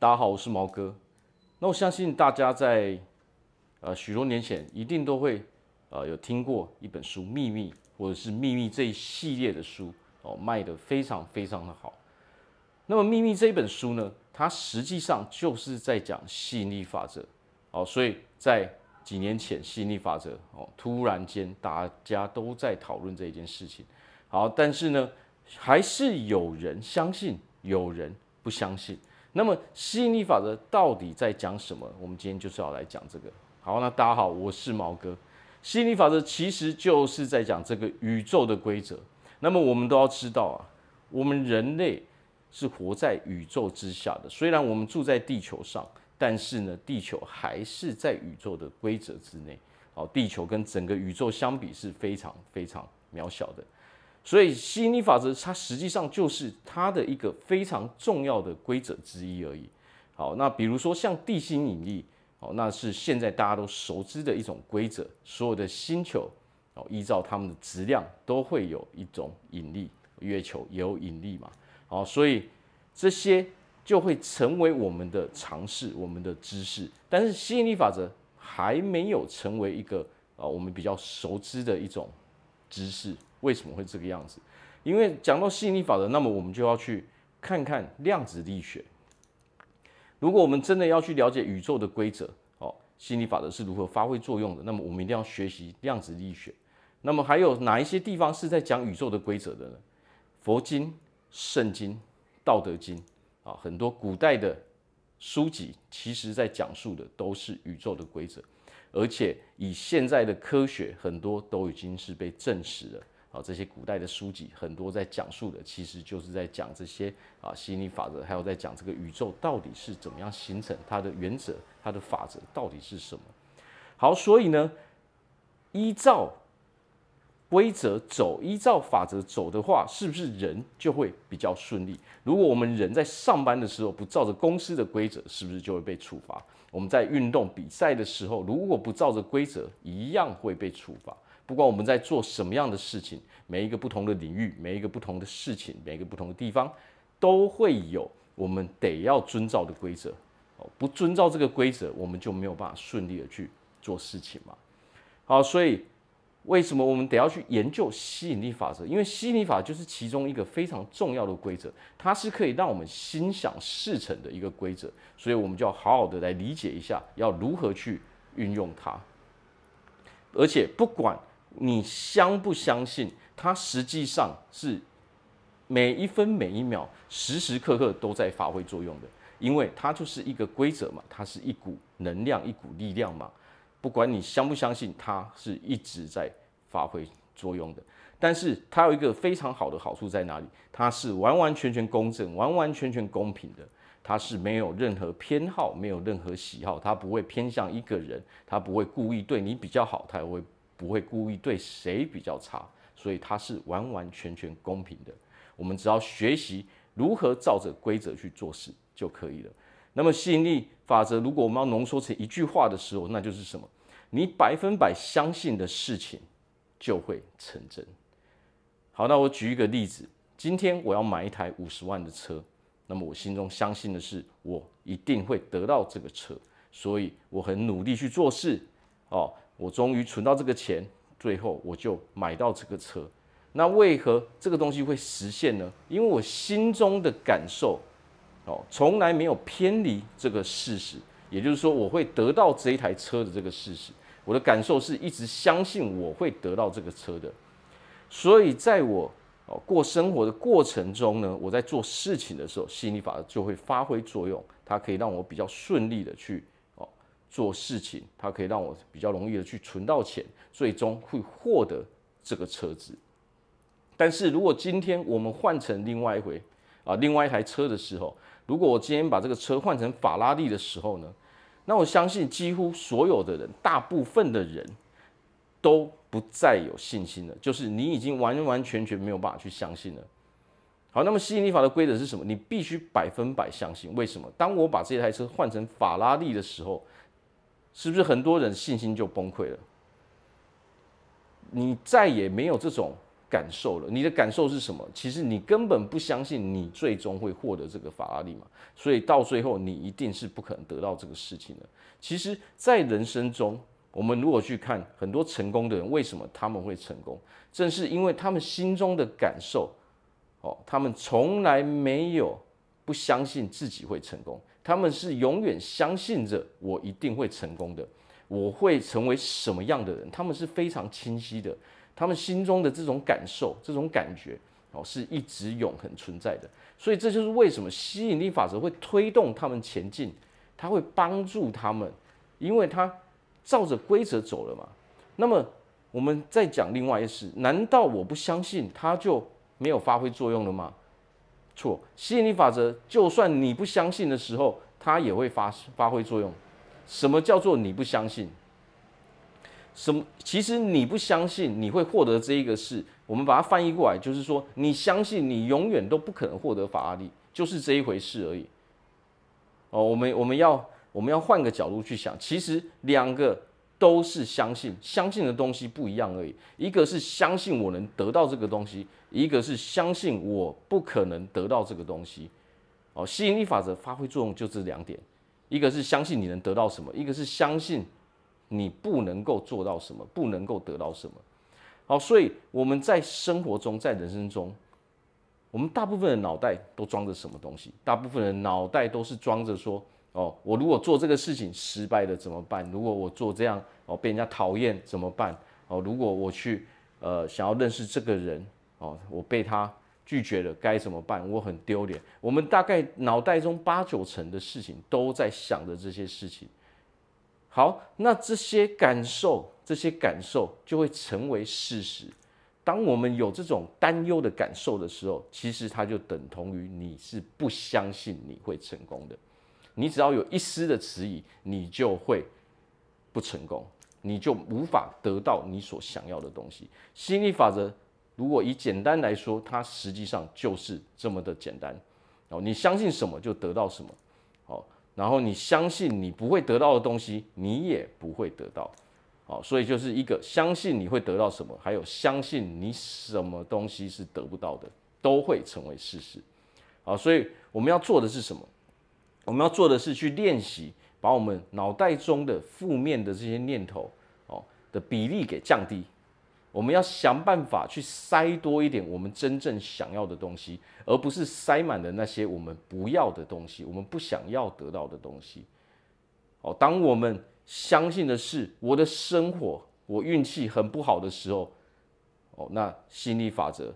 大家好，我是毛哥。那我相信大家在呃许多年前一定都会呃有听过一本书《秘密》，或者是《秘密》这一系列的书哦，卖得非常非常的好。那么《秘密》这一本书呢，它实际上就是在讲吸引力法则哦，所以在几年前吸引力法则哦，突然间大家都在讨论这一件事情。好，但是呢，还是有人相信，有人不相信。那么吸引力法则到底在讲什么？我们今天就是要来讲这个。好，那大家好，我是毛哥。吸引力法则其实就是在讲这个宇宙的规则。那么我们都要知道啊，我们人类是活在宇宙之下的。虽然我们住在地球上，但是呢，地球还是在宇宙的规则之内。好，地球跟整个宇宙相比是非常非常渺小的。所以吸引力法则，它实际上就是它的一个非常重要的规则之一而已。好，那比如说像地心引力，哦，那是现在大家都熟知的一种规则。所有的星球，哦，依照它们的质量都会有一种引力。月球也有引力嘛，好，所以这些就会成为我们的常识、我们的知识。但是吸引力法则还没有成为一个啊，我们比较熟知的一种知识。为什么会这个样子？因为讲到吸引力法则，那么我们就要去看看量子力学。如果我们真的要去了解宇宙的规则，哦，吸引力法则是如何发挥作用的，那么我们一定要学习量子力学。那么还有哪一些地方是在讲宇宙的规则的呢？佛经、圣经、道德经啊，很多古代的书籍，其实在讲述的都是宇宙的规则，而且以现在的科学，很多都已经是被证实了。啊，这些古代的书籍很多在讲述的，其实就是在讲这些啊吸引力法则，还有在讲这个宇宙到底是怎么样形成，它的原则、它的法则到底是什么。好，所以呢，依照规则走，依照法则走的话，是不是人就会比较顺利？如果我们人在上班的时候不照着公司的规则，是不是就会被处罚？我们在运动比赛的时候，如果不照着规则，一样会被处罚。不管我们在做什么样的事情，每一个不同的领域，每一个不同的事情，每一个不同的地方，都会有我们得要遵照的规则。哦，不遵照这个规则，我们就没有办法顺利的去做事情嘛。好，所以为什么我们得要去研究吸引力法则？因为吸引力法就是其中一个非常重要的规则，它是可以让我们心想事成的一个规则。所以我们就要好好的来理解一下，要如何去运用它。而且不管。你相不相信？它实际上是每一分每一秒、时时刻刻都在发挥作用的，因为它就是一个规则嘛，它是一股能量、一股力量嘛。不管你相不相信，它是一直在发挥作用的。但是它有一个非常好的好处在哪里？它是完完全全公正、完完全全公平的。它是没有任何偏好、没有任何喜好，它不会偏向一个人，它不会故意对你比较好，它也会。不会故意对谁比较差，所以它是完完全全公平的。我们只要学习如何照着规则去做事就可以了。那么吸引力法则，如果我们要浓缩成一句话的时候，那就是什么？你百分百相信的事情就会成真。好，那我举一个例子，今天我要买一台五十万的车，那么我心中相信的是，我一定会得到这个车，所以我很努力去做事哦。我终于存到这个钱，最后我就买到这个车。那为何这个东西会实现呢？因为我心中的感受，哦，从来没有偏离这个事实。也就是说，我会得到这一台车的这个事实，我的感受是一直相信我会得到这个车的。所以，在我哦过生活的过程中呢，我在做事情的时候，吸引力法则就会发挥作用，它可以让我比较顺利的去。做事情，它可以让我比较容易的去存到钱，最终会获得这个车子。但是如果今天我们换成另外一回啊，另外一台车的时候，如果我今天把这个车换成法拉利的时候呢，那我相信几乎所有的人，大部分的人都不再有信心了，就是你已经完完全全没有办法去相信了。好，那么吸引力法的规则是什么？你必须百分百相信。为什么？当我把这台车换成法拉利的时候，是不是很多人信心就崩溃了？你再也没有这种感受了。你的感受是什么？其实你根本不相信你最终会获得这个法拉利嘛，所以到最后你一定是不可能得到这个事情的。其实，在人生中，我们如果去看很多成功的人，为什么他们会成功？正是因为他们心中的感受，哦，他们从来没有不相信自己会成功，他们是永远相信着我一定会成功的。我会成为什么样的人？他们是非常清晰的，他们心中的这种感受、这种感觉，哦，是一直永恒存在的。所以这就是为什么吸引力法则会推动他们前进，它会帮助他们，因为他照着规则走了嘛。那么我们再讲另外一事，难道我不相信它就没有发挥作用了吗？错，吸引力法则就算你不相信的时候，它也会发发挥作用。什么叫做你不相信？什么？其实你不相信你会获得这一个事，我们把它翻译过来，就是说你相信你永远都不可能获得法拉利，就是这一回事而已。哦，我们我们要我们要换个角度去想，其实两个都是相信，相信的东西不一样而已。一个是相信我能得到这个东西，一个是相信我不可能得到这个东西。哦，吸引力法则发挥作用就这两点。一个是相信你能得到什么，一个是相信你不能够做到什么，不能够得到什么。好，所以我们在生活中，在人生中，我们大部分的脑袋都装着什么东西？大部分的脑袋都是装着说：哦，我如果做这个事情失败了怎么办？如果我做这样哦被人家讨厌怎么办？哦，如果我去呃想要认识这个人哦，我被他。拒绝了该怎么办？我很丢脸。我们大概脑袋中八九成的事情都在想着这些事情。好，那这些感受，这些感受就会成为事实。当我们有这种担忧的感受的时候，其实它就等同于你是不相信你会成功的。你只要有一丝的迟疑，你就会不成功，你就无法得到你所想要的东西。吸引力法则。如果以简单来说，它实际上就是这么的简单哦。你相信什么就得到什么，哦，然后你相信你不会得到的东西，你也不会得到，哦，所以就是一个相信你会得到什么，还有相信你什么东西是得不到的，都会成为事实，好，所以我们要做的是什么？我们要做的是去练习，把我们脑袋中的负面的这些念头，哦的比例给降低。我们要想办法去塞多一点我们真正想要的东西，而不是塞满了那些我们不要的东西，我们不想要得到的东西。哦，当我们相信的是我的生活，我运气很不好的时候，哦，那吸引力法则，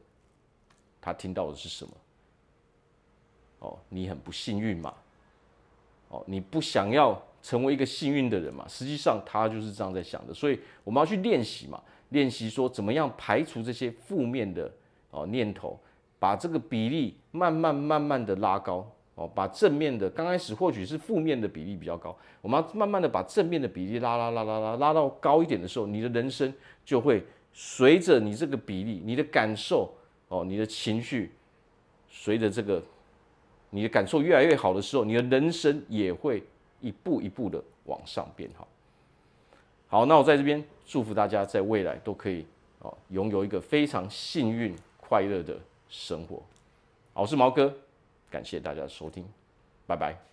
他听到的是什么？哦，你很不幸运嘛？哦，你不想要成为一个幸运的人嘛？实际上他就是这样在想的，所以我们要去练习嘛。练习说怎么样排除这些负面的哦念头，把这个比例慢慢慢慢的拉高哦，把正面的刚开始或许是负面的比例比较高，我们要慢慢的把正面的比例拉拉拉拉拉拉到高一点的时候，你的人生就会随着你这个比例，你的感受哦，你的情绪随着这个你的感受越来越好的时候，你的人生也会一步一步的往上变好。好，那我在这边祝福大家，在未来都可以哦，拥有一个非常幸运、快乐的生活。好，我是毛哥，感谢大家的收听，拜拜。